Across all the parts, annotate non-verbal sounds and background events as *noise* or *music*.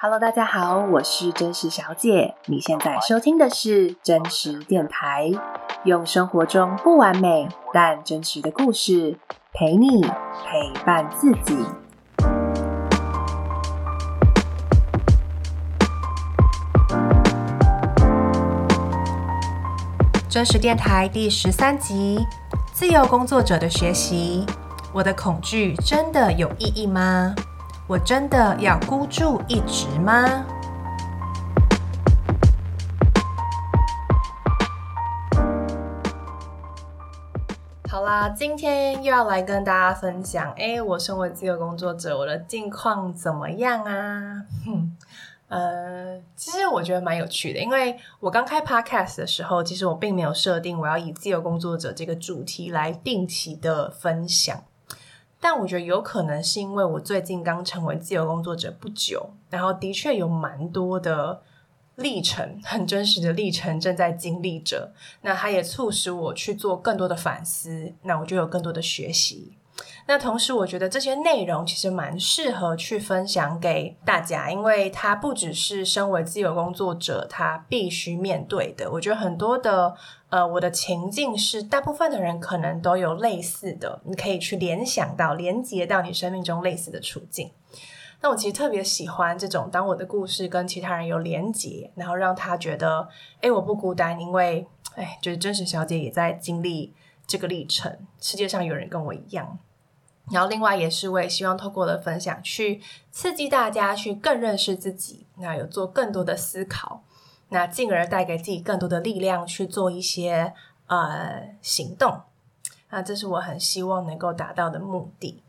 Hello，大家好，我是真实小姐。你现在收听的是真实电台，用生活中不完美但真实的故事陪你陪伴自己。真实电台第十三集：自由工作者的学习。我的恐惧真的有意义吗？我真的要孤注一掷吗？好啦，今天又要来跟大家分享，诶，我身为自由工作者，我的近况怎么样啊？*laughs* 哼，呃，其实我觉得蛮有趣的，因为我刚开 Podcast 的时候，其实我并没有设定我要以自由工作者这个主题来定期的分享。但我觉得有可能是因为我最近刚成为自由工作者不久，然后的确有蛮多的历程，很真实的历程正在经历着。那它也促使我去做更多的反思，那我就有更多的学习。那同时，我觉得这些内容其实蛮适合去分享给大家，因为它不只是身为自由工作者他必须面对的。我觉得很多的呃，我的情境是大部分的人可能都有类似的，你可以去联想到、连接到你生命中类似的处境。那我其实特别喜欢这种，当我的故事跟其他人有连接，然后让他觉得，诶，我不孤单，因为，诶，就是真实小姐也在经历这个历程，世界上有人跟我一样。然后，另外也是我也希望透过我的分享，去刺激大家去更认识自己，那有做更多的思考，那进而带给自己更多的力量去做一些呃行动。那这是我很希望能够达到的目的。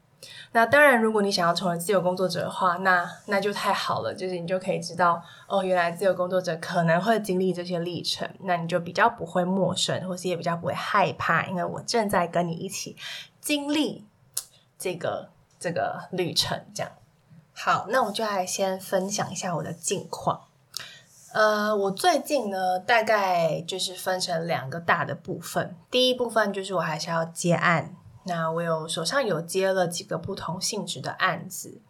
那当然，如果你想要成为自由工作者的话，那那就太好了，就是你就可以知道哦，原来自由工作者可能会经历这些历程，那你就比较不会陌生，或是也比较不会害怕，因为我正在跟你一起经历。这个这个旅程，这样好，那我就来先分享一下我的近况。呃，我最近呢，大概就是分成两个大的部分。第一部分就是我还是要接案，那我有手上有接了几个不同性质的案子，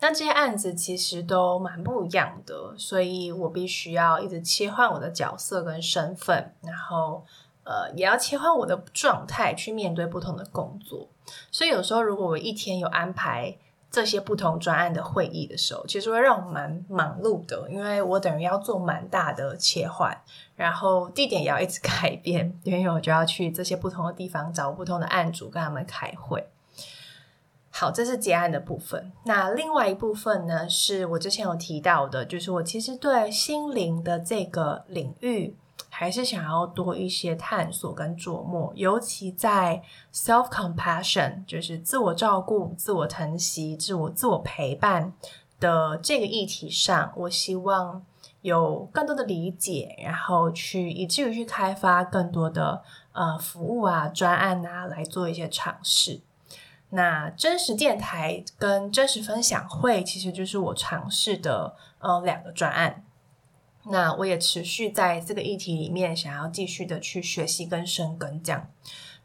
那这些案子其实都蛮不一样的，所以我必须要一直切换我的角色跟身份，然后。呃，也要切换我的状态去面对不同的工作，所以有时候如果我一天有安排这些不同专案的会议的时候，其实会让我蛮忙碌的，因为我等于要做蛮大的切换，然后地点也要一直 *laughs* 改变，因为我就要去这些不同的地方找不同的案主跟他们开会。好，这是结案的部分。那另外一部分呢，是我之前有提到的，就是我其实对心灵的这个领域。还是想要多一些探索跟琢磨，尤其在 self compassion，就是自我照顾、自我疼惜、自我自我陪伴的这个议题上，我希望有更多的理解，然后去以至于去开发更多的呃服务啊、专案啊，来做一些尝试。那真实电台跟真实分享会，其实就是我尝试的呃两个专案。那我也持续在这个议题里面，想要继续的去学习跟深耕这样，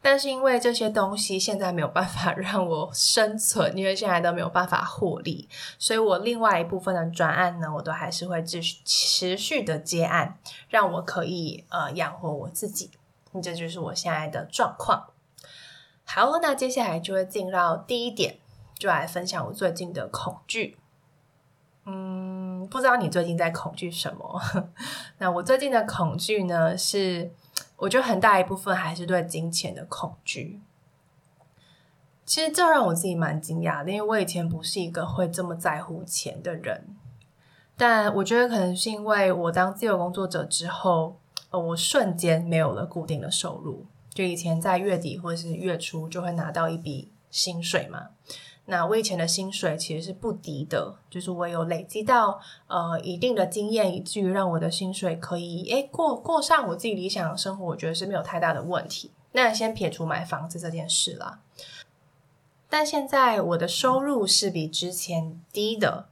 但是因为这些东西现在没有办法 *laughs* 让我生存，因为现在都没有办法获利，所以我另外一部分的专案呢，我都还是会继续持续的接案，让我可以呃养活我自己。这就是我现在的状况。好，那接下来就会进到第一点，就来分享我最近的恐惧。嗯，不知道你最近在恐惧什么？*laughs* 那我最近的恐惧呢，是我觉得很大一部分还是对金钱的恐惧。其实这让我自己蛮惊讶的，因为我以前不是一个会这么在乎钱的人。但我觉得可能是因为我当自由工作者之后，呃，我瞬间没有了固定的收入。就以前在月底或者是月初就会拿到一笔薪水嘛。那我以前的薪水其实是不低的，就是我有累积到呃一定的经验，以至于让我的薪水可以诶过过上我自己理想的生活，我觉得是没有太大的问题。那先撇除买房子这件事啦，但现在我的收入是比之前低的，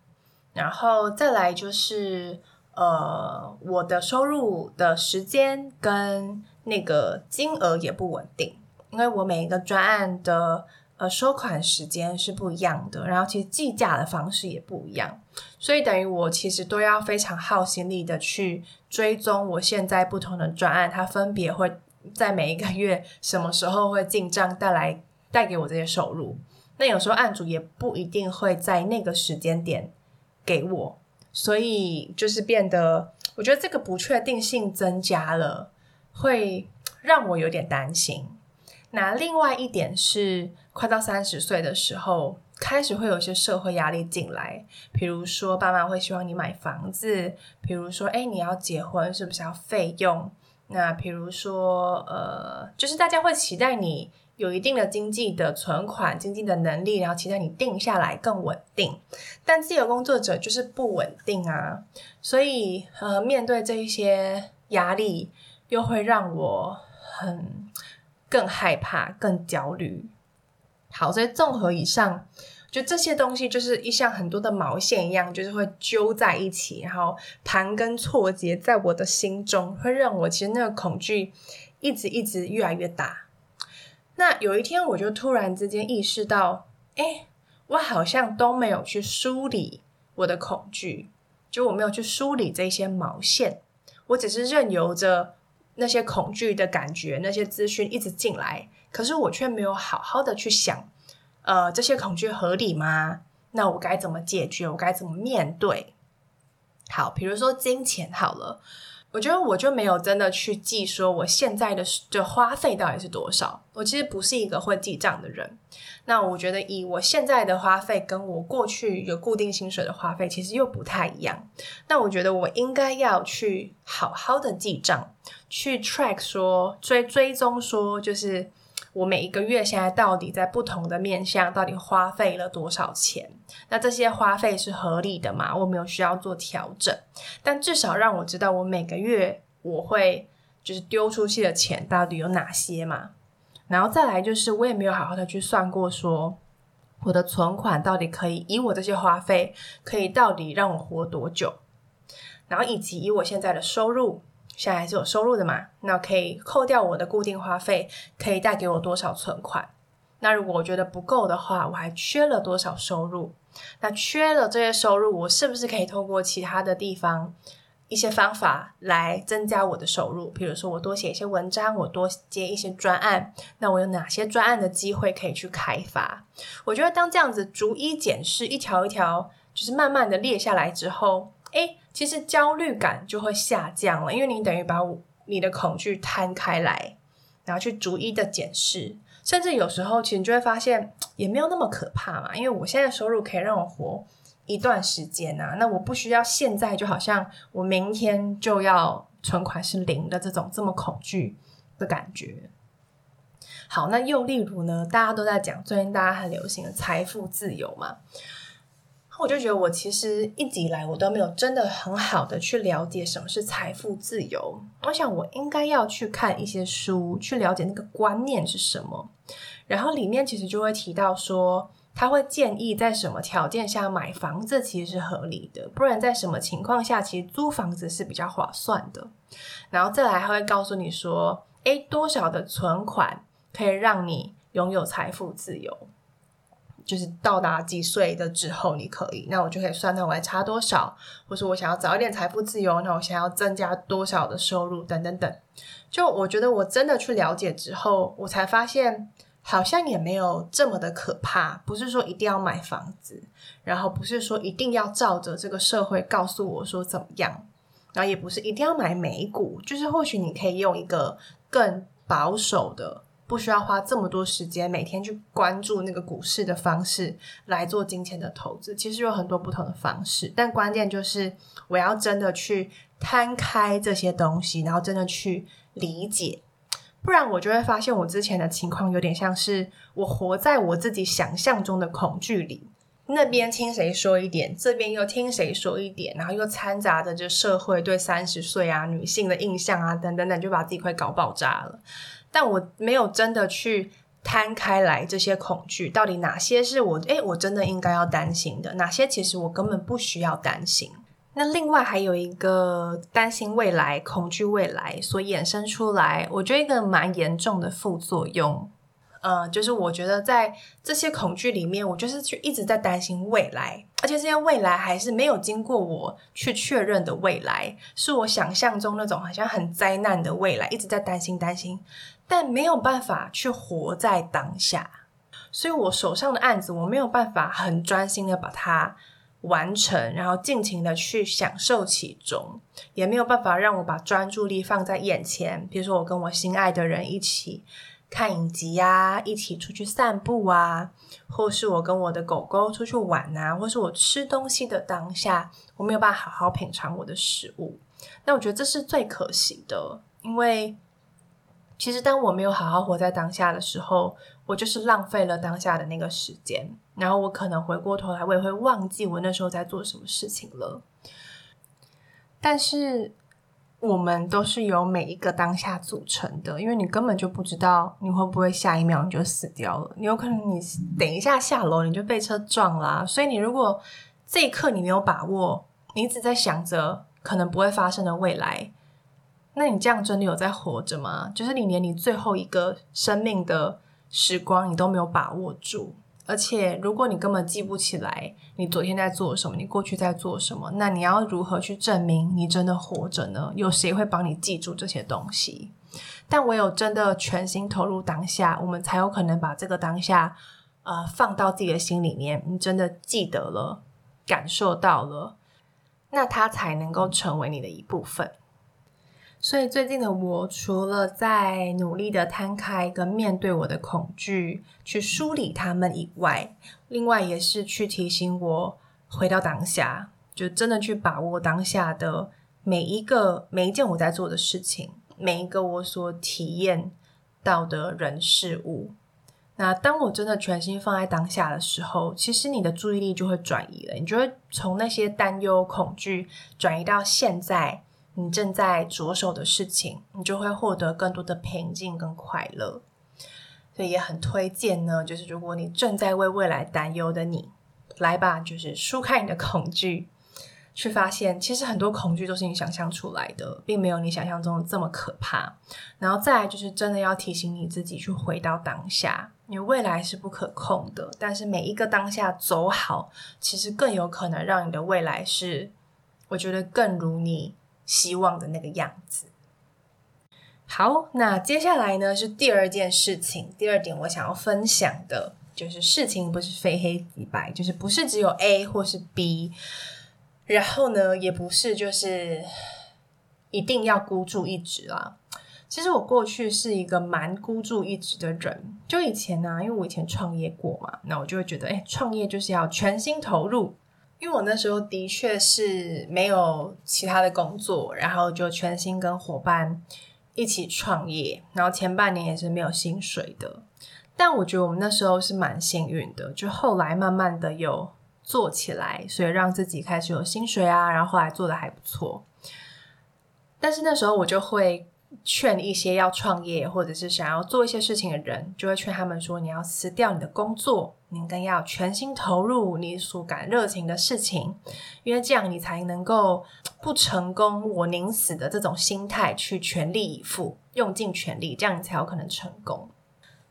然后再来就是呃我的收入的时间跟那个金额也不稳定，因为我每一个专案的。呃，收款时间是不一样的，然后其实计价的方式也不一样，所以等于我其实都要非常耗心力的去追踪我现在不同的专案，它分别会在每一个月什么时候会进账带来带给我这些收入。那有时候案主也不一定会在那个时间点给我，所以就是变得，我觉得这个不确定性增加了，会让我有点担心。那另外一点是，快到三十岁的时候，开始会有一些社会压力进来，比如说爸妈会希望你买房子，比如说诶，你要结婚是不是要费用？那比如说呃，就是大家会期待你有一定的经济的存款、经济的能力，然后期待你定下来更稳定。但自由工作者就是不稳定啊，所以呃，面对这一些压力，又会让我很。更害怕，更焦虑。好，所以综合以上，就这些东西就是一像很多的毛线一样，就是会揪在一起，然后盘根错节在我的心中，会让我其实那个恐惧一直一直越来越大。那有一天，我就突然之间意识到，哎，我好像都没有去梳理我的恐惧，就我没有去梳理这些毛线，我只是任由着。那些恐惧的感觉，那些资讯一直进来，可是我却没有好好的去想，呃，这些恐惧合理吗？那我该怎么解决？我该怎么面对？好，比如说金钱好了。我觉得我就没有真的去记说我现在的的花费到底是多少。我其实不是一个会记账的人。那我觉得以我现在的花费跟我过去有固定薪水的花费其实又不太一样。那我觉得我应该要去好好的记账，去 track 说追追踪说就是。我每一个月现在到底在不同的面向到底花费了多少钱？那这些花费是合理的吗？我没有需要做调整，但至少让我知道我每个月我会就是丢出去的钱到底有哪些嘛。然后再来就是我也没有好好的去算过说我的存款到底可以以我这些花费可以到底让我活多久，然后以及以我现在的收入。现在还是有收入的嘛，那可以扣掉我的固定花费，可以带给我多少存款？那如果我觉得不够的话，我还缺了多少收入？那缺了这些收入，我是不是可以透过其他的地方一些方法来增加我的收入？比如说我多写一些文章，我多接一些专案，那我有哪些专案的机会可以去开发？我觉得当这样子逐一检视，一条一条，就是慢慢的列下来之后，诶。其实焦虑感就会下降了，因为你等于把你的恐惧摊开来，然后去逐一的检视，甚至有时候其实你就会发现也没有那么可怕嘛。因为我现在收入可以让我活一段时间啊，那我不需要现在就好像我明天就要存款是零的这种这么恐惧的感觉。好，那又例如呢，大家都在讲最近大家很流行的财富自由嘛。我就觉得，我其实一直以来我都没有真的很好的去了解什么是财富自由。我想我应该要去看一些书，去了解那个观念是什么。然后里面其实就会提到说，他会建议在什么条件下买房子其实是合理的，不然在什么情况下其实租房子是比较划算的。然后再来，他会告诉你说，诶，多少的存款可以让你拥有财富自由。就是到达几岁的之后，你可以，那我就可以算到我还差多少，或是我想要早一点财富自由，那我想要增加多少的收入，等等等。就我觉得我真的去了解之后，我才发现好像也没有这么的可怕。不是说一定要买房子，然后不是说一定要照着这个社会告诉我说怎么样，然后也不是一定要买美股，就是或许你可以用一个更保守的。不需要花这么多时间每天去关注那个股市的方式来做金钱的投资，其实有很多不同的方式，但关键就是我要真的去摊开这些东西，然后真的去理解，不然我就会发现我之前的情况有点像是我活在我自己想象中的恐惧里，那边听谁说一点，这边又听谁说一点，然后又掺杂着就社会对三十岁啊女性的印象啊等等等，就把自己快搞爆炸了。但我没有真的去摊开来这些恐惧，到底哪些是我诶，我真的应该要担心的，哪些其实我根本不需要担心。那另外还有一个担心未来、恐惧未来所衍生出来，我觉得一个蛮严重的副作用，呃，就是我觉得在这些恐惧里面，我就是去一直在担心未来，而且这些未来还是没有经过我去确认的未来，是我想象中那种好像很灾难的未来，一直在担心担心，但没有办法去活在当下，所以我手上的案子，我没有办法很专心的把它完成，然后尽情的去享受其中，也没有办法让我把专注力放在眼前，比如说我跟我心爱的人一起。看影集呀、啊，一起出去散步啊，或是我跟我的狗狗出去玩啊，或是我吃东西的当下，我没有办法好好品尝我的食物。那我觉得这是最可惜的，因为其实当我没有好好活在当下的时候，我就是浪费了当下的那个时间，然后我可能回过头来，我也会忘记我那时候在做什么事情了。但是。我们都是由每一个当下组成的，因为你根本就不知道你会不会下一秒你就死掉了，你有可能你等一下下楼你就被车撞啦。所以你如果这一刻你没有把握，你一直在想着可能不会发生的未来，那你这样真的有在活着吗？就是你连你最后一个生命的时光你都没有把握住。而且，如果你根本记不起来你昨天在做什么，你过去在做什么，那你要如何去证明你真的活着呢？有谁会帮你记住这些东西？但唯有真的全心投入当下，我们才有可能把这个当下，呃，放到自己的心里面。你真的记得了，感受到了，那它才能够成为你的一部分。所以最近的我，除了在努力的摊开跟面对我的恐惧，去梳理他们以外，另外也是去提醒我回到当下，就真的去把握当下的每一个每一件我在做的事情，每一个我所体验到的人事物。那当我真的全心放在当下的时候，其实你的注意力就会转移了，你就会从那些担忧、恐惧转移到现在。你正在着手的事情，你就会获得更多的平静跟快乐。所以也很推荐呢，就是如果你正在为未来担忧的你，来吧，就是疏开你的恐惧，去发现其实很多恐惧都是你想象出来的，并没有你想象中的这么可怕。然后再来就是真的要提醒你自己去回到当下，你未来是不可控的，但是每一个当下走好，其实更有可能让你的未来是，我觉得更如你。希望的那个样子。好，那接下来呢，是第二件事情。第二点我想要分享的就是事情不是非黑即白，就是不是只有 A 或是 B，然后呢，也不是就是一定要孤注一掷啦。其实我过去是一个蛮孤注一掷的人，就以前呢、因为我以前创业过嘛，那我就会觉得，哎，创业就是要全心投入。因为我那时候的确是没有其他的工作，然后就全心跟伙伴一起创业，然后前半年也是没有薪水的。但我觉得我们那时候是蛮幸运的，就后来慢慢的有做起来，所以让自己开始有薪水啊，然后后来做的还不错。但是那时候我就会。劝一些要创业或者是想要做一些事情的人，就会劝他们说：你要辞掉你的工作，你更要全心投入你所感热情的事情，因为这样你才能够不成功我宁死的这种心态去全力以赴，用尽全力，这样你才有可能成功。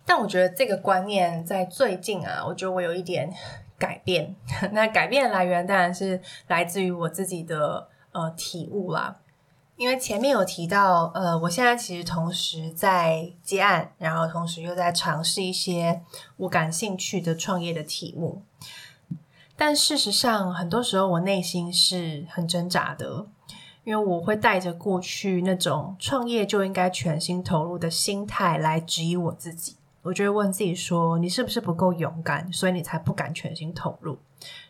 但我觉得这个观念在最近啊，我觉得我有一点改变。*laughs* 那改变的来源当然是来自于我自己的呃体悟啦。因为前面有提到，呃，我现在其实同时在接案，然后同时又在尝试一些我感兴趣的创业的题目。但事实上，很多时候我内心是很挣扎的，因为我会带着过去那种创业就应该全心投入的心态来质疑我自己。我就会问自己说：“你是不是不够勇敢，所以你才不敢全心投入？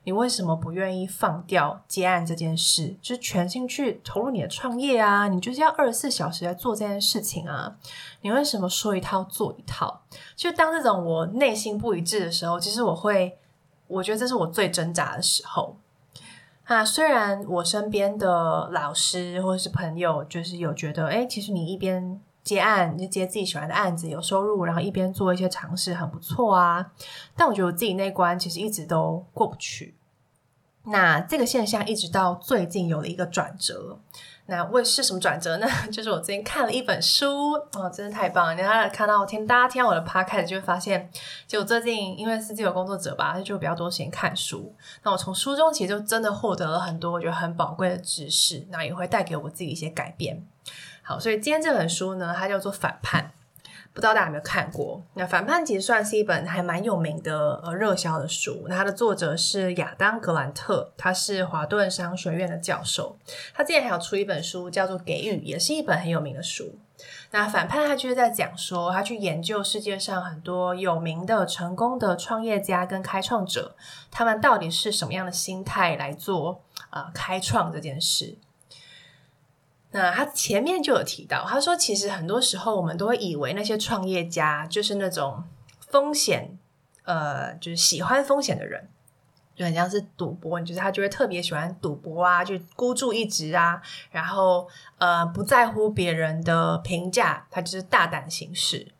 你为什么不愿意放掉接案这件事，就是全心去投入你的创业啊？你就是要二十四小时来做这件事情啊？你为什么说一套做一套？就当这种我内心不一致的时候，其实我会，我觉得这是我最挣扎的时候。啊，虽然我身边的老师或者是朋友，就是有觉得，诶，其实你一边。接案，就接自己喜欢的案子，有收入，然后一边做一些尝试，很不错啊。但我觉得我自己那关其实一直都过不去。那这个现象一直到最近有了一个转折。那为是什么转折呢？*laughs* 就是我最近看了一本书，哦，真的太棒了！你看看到我听大家听到我的 podcast 就会发现，就我最近因为是自由工作者吧，就比较多时间看书。那我从书中其实就真的获得了很多我觉得很宝贵的知识，那也会带给我自己一些改变。所以今天这本书呢，它叫做《反叛》。不知道大家有没有看过？那《反叛》其实算是一本还蛮有名的呃热销的书。那它的作者是亚当·格兰特，他是华顿商学院的教授。他之前还有出一本书叫做《给予》，也是一本很有名的书。那《反叛》他就是在讲说，他去研究世界上很多有名的、成功的创业家跟开创者，他们到底是什么样的心态来做呃开创这件事。那他前面就有提到，他说其实很多时候我们都会以为那些创业家就是那种风险，呃，就是喜欢风险的人，就很像是赌博，就是他就会特别喜欢赌博啊，就孤注一掷啊，然后呃不在乎别人的评价，他就是大胆行事。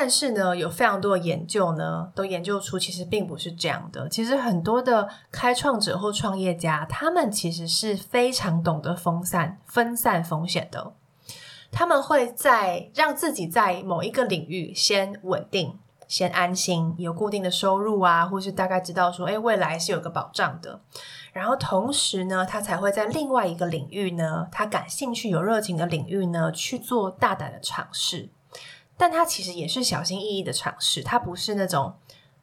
但是呢，有非常多的研究呢，都研究出其实并不是这样的。其实很多的开创者或创业家，他们其实是非常懂得分散、分散风险的。他们会在让自己在某一个领域先稳定、先安心，有固定的收入啊，或是大概知道说，诶，未来是有个保障的。然后同时呢，他才会在另外一个领域呢，他感兴趣、有热情的领域呢，去做大胆的尝试。但他其实也是小心翼翼的尝试，他不是那种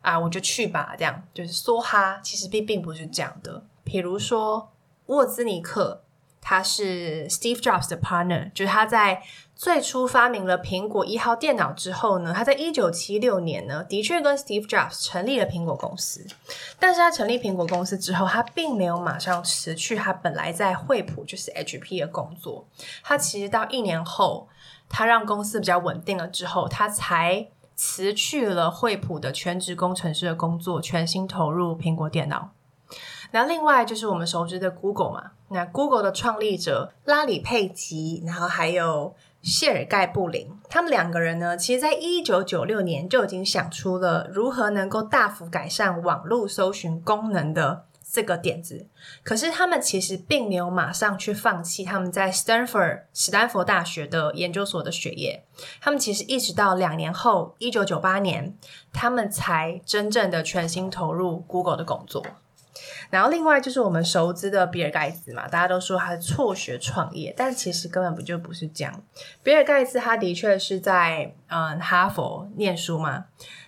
啊，我就去吧，这样就是梭哈。其实并并不是这样的。比如说沃兹尼克，他是 Steve Jobs 的 partner，就是他在最初发明了苹果一号电脑之后呢，他在一九七六年呢，的确跟 Steve Jobs 成立了苹果公司。但是他成立苹果公司之后，他并没有马上辞去他本来在惠普就是 HP 的工作，他其实到一年后。他让公司比较稳定了之后，他才辞去了惠普的全职工程师的工作，全心投入苹果电脑。那另外就是我们熟知的 Google 嘛，那 Google 的创立者拉里·佩吉，然后还有谢尔盖·布林，他们两个人呢，其实在一九九六年就已经想出了如何能够大幅改善网络搜寻功能的。这个点子，可是他们其实并没有马上去放弃他们在 Stanford 史丹佛大学的研究所的学业。他们其实一直到两年后，一九九八年，他们才真正的全心投入 Google 的工作。然后另外就是我们熟知的比尔盖茨嘛，大家都说他是辍学创业，但其实根本不就不是这样。比尔盖茨他的确是在嗯哈佛念书嘛。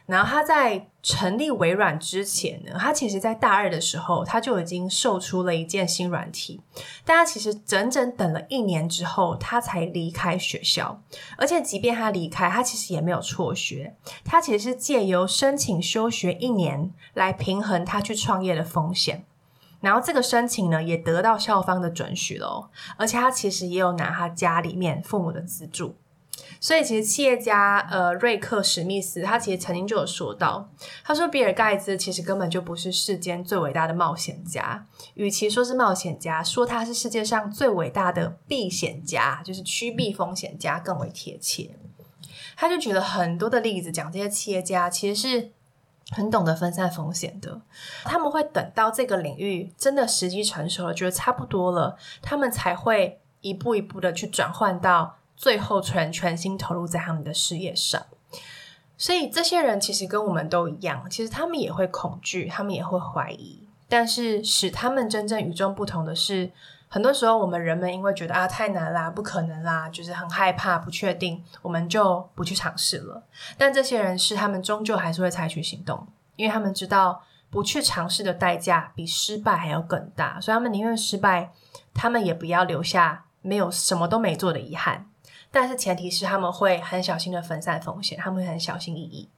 然后他在成立微软之前呢，他其实在大二的时候，他就已经售出了一件新软体。但他其实整整等了一年之后，他才离开学校。而且即便他离开，他其实也没有辍学，他其实是借由申请休学一年来平衡他去创业的风险。然后这个申请呢，也得到校方的准许了，而且他其实也有拿他家里面父母的资助。所以，其实企业家呃瑞克史密斯他其实曾经就有说到，他说比尔盖茨其实根本就不是世间最伟大的冒险家，与其说是冒险家，说他是世界上最伟大的避险家，就是趋避风险家更为贴切。他就举了很多的例子，讲这些企业家其实是很懂得分散风险的，他们会等到这个领域真的时机成熟了，觉得差不多了，他们才会一步一步的去转换到。最后全全心投入在他们的事业上，所以这些人其实跟我们都一样，其实他们也会恐惧，他们也会怀疑，但是使他们真正与众不同的是，很多时候我们人们因为觉得啊太难啦，不可能啦，就是很害怕、不确定，我们就不去尝试了。但这些人是他们终究还是会采取行动，因为他们知道不去尝试的代价比失败还要更大，所以他们宁愿失败，他们也不要留下没有什么都没做的遗憾。但是前提是他们会很小心的分散风险，他们会很小心翼翼。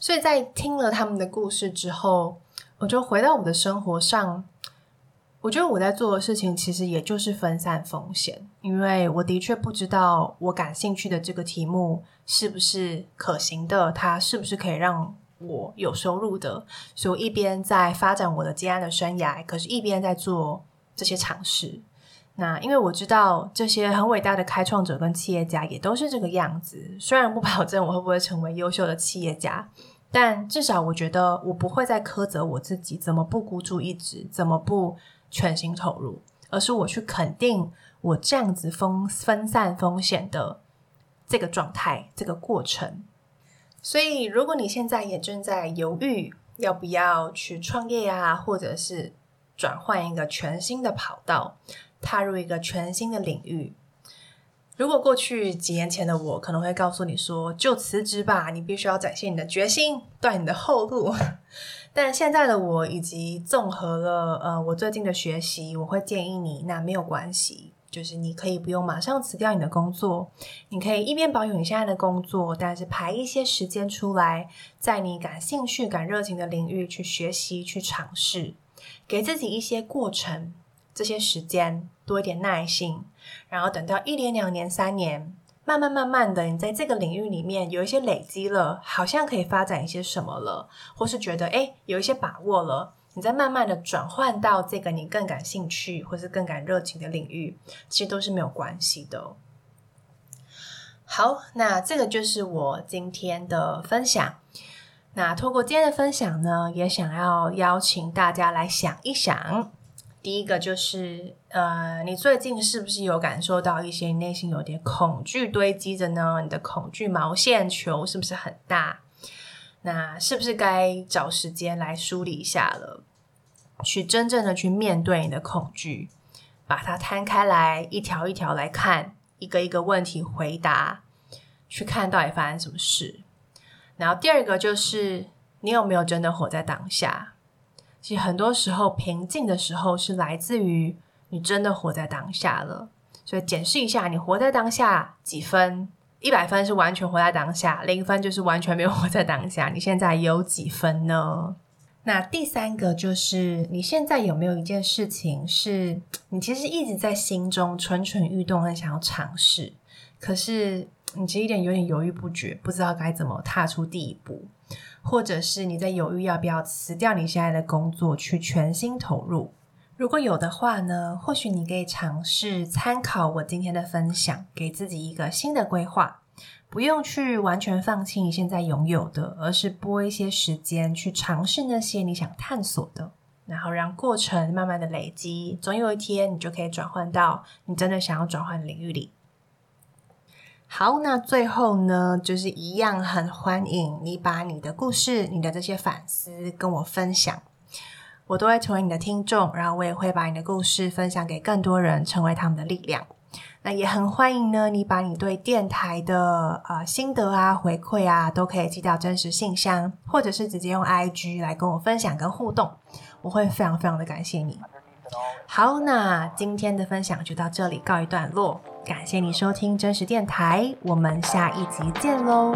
所以在听了他们的故事之后，我就回到我的生活上。我觉得我在做的事情其实也就是分散风险，因为我的确不知道我感兴趣的这个题目是不是可行的，它是不是可以让我有收入的。所以我一边在发展我的接案的生涯，可是一边在做这些尝试。那因为我知道这些很伟大的开创者跟企业家也都是这个样子，虽然不保证我会不会成为优秀的企业家，但至少我觉得我不会再苛责我自己怎么不孤注一掷，怎么不全心投入，而是我去肯定我这样子分分散风险的这个状态，这个过程。所以，如果你现在也正在犹豫要不要去创业啊，或者是转换一个全新的跑道，踏入一个全新的领域。如果过去几年前的我可能会告诉你说，就辞职吧，你必须要展现你的决心，断你的后路。*laughs* 但现在的我以及综合了呃我最近的学习，我会建议你，那没有关系，就是你可以不用马上辞掉你的工作，你可以一边保有你现在的工作，但是排一些时间出来，在你感兴趣、感热情的领域去学习、去尝试，给自己一些过程。这些时间多一点耐心，然后等到一年、两年、三年，慢慢、慢慢的，你在这个领域里面有一些累积了，好像可以发展一些什么了，或是觉得诶有一些把握了，你再慢慢的转换到这个你更感兴趣或是更感热情的领域，其实都是没有关系的。好，那这个就是我今天的分享。那透过今天的分享呢，也想要邀请大家来想一想。第一个就是，呃，你最近是不是有感受到一些内心有点恐惧堆积着呢？你的恐惧毛线球是不是很大？那是不是该找时间来梳理一下了？去真正的去面对你的恐惧，把它摊开来，一条一条来看，一个一个问题回答，去看到底发生什么事。然后第二个就是，你有没有真的活在当下？其实很多时候，平静的时候是来自于你真的活在当下了。所以检视一下，你活在当下几分？一百分是完全活在当下，零分就是完全没有活在当下。你现在有几分呢？那第三个就是，你现在有没有一件事情是你其实一直在心中蠢蠢欲动，很想要尝试，可是你其实一点有点犹豫不决，不知道该怎么踏出第一步。或者是你在犹豫要不要辞掉你现在的工作去全心投入？如果有的话呢，或许你可以尝试参考我今天的分享，给自己一个新的规划，不用去完全放弃你现在拥有的，而是拨一些时间去尝试那些你想探索的，然后让过程慢慢的累积，总有一天你就可以转换到你真的想要转换的领域里。好，那最后呢，就是一样很欢迎你把你的故事、你的这些反思跟我分享，我都会成为你的听众，然后我也会把你的故事分享给更多人，成为他们的力量。那也很欢迎呢，你把你对电台的呃心得啊、回馈啊，都可以寄到真实信箱，或者是直接用 IG 来跟我分享跟互动，我会非常非常的感谢你。好，那今天的分享就到这里告一段落。感谢你收听真实电台，我们下一集见喽。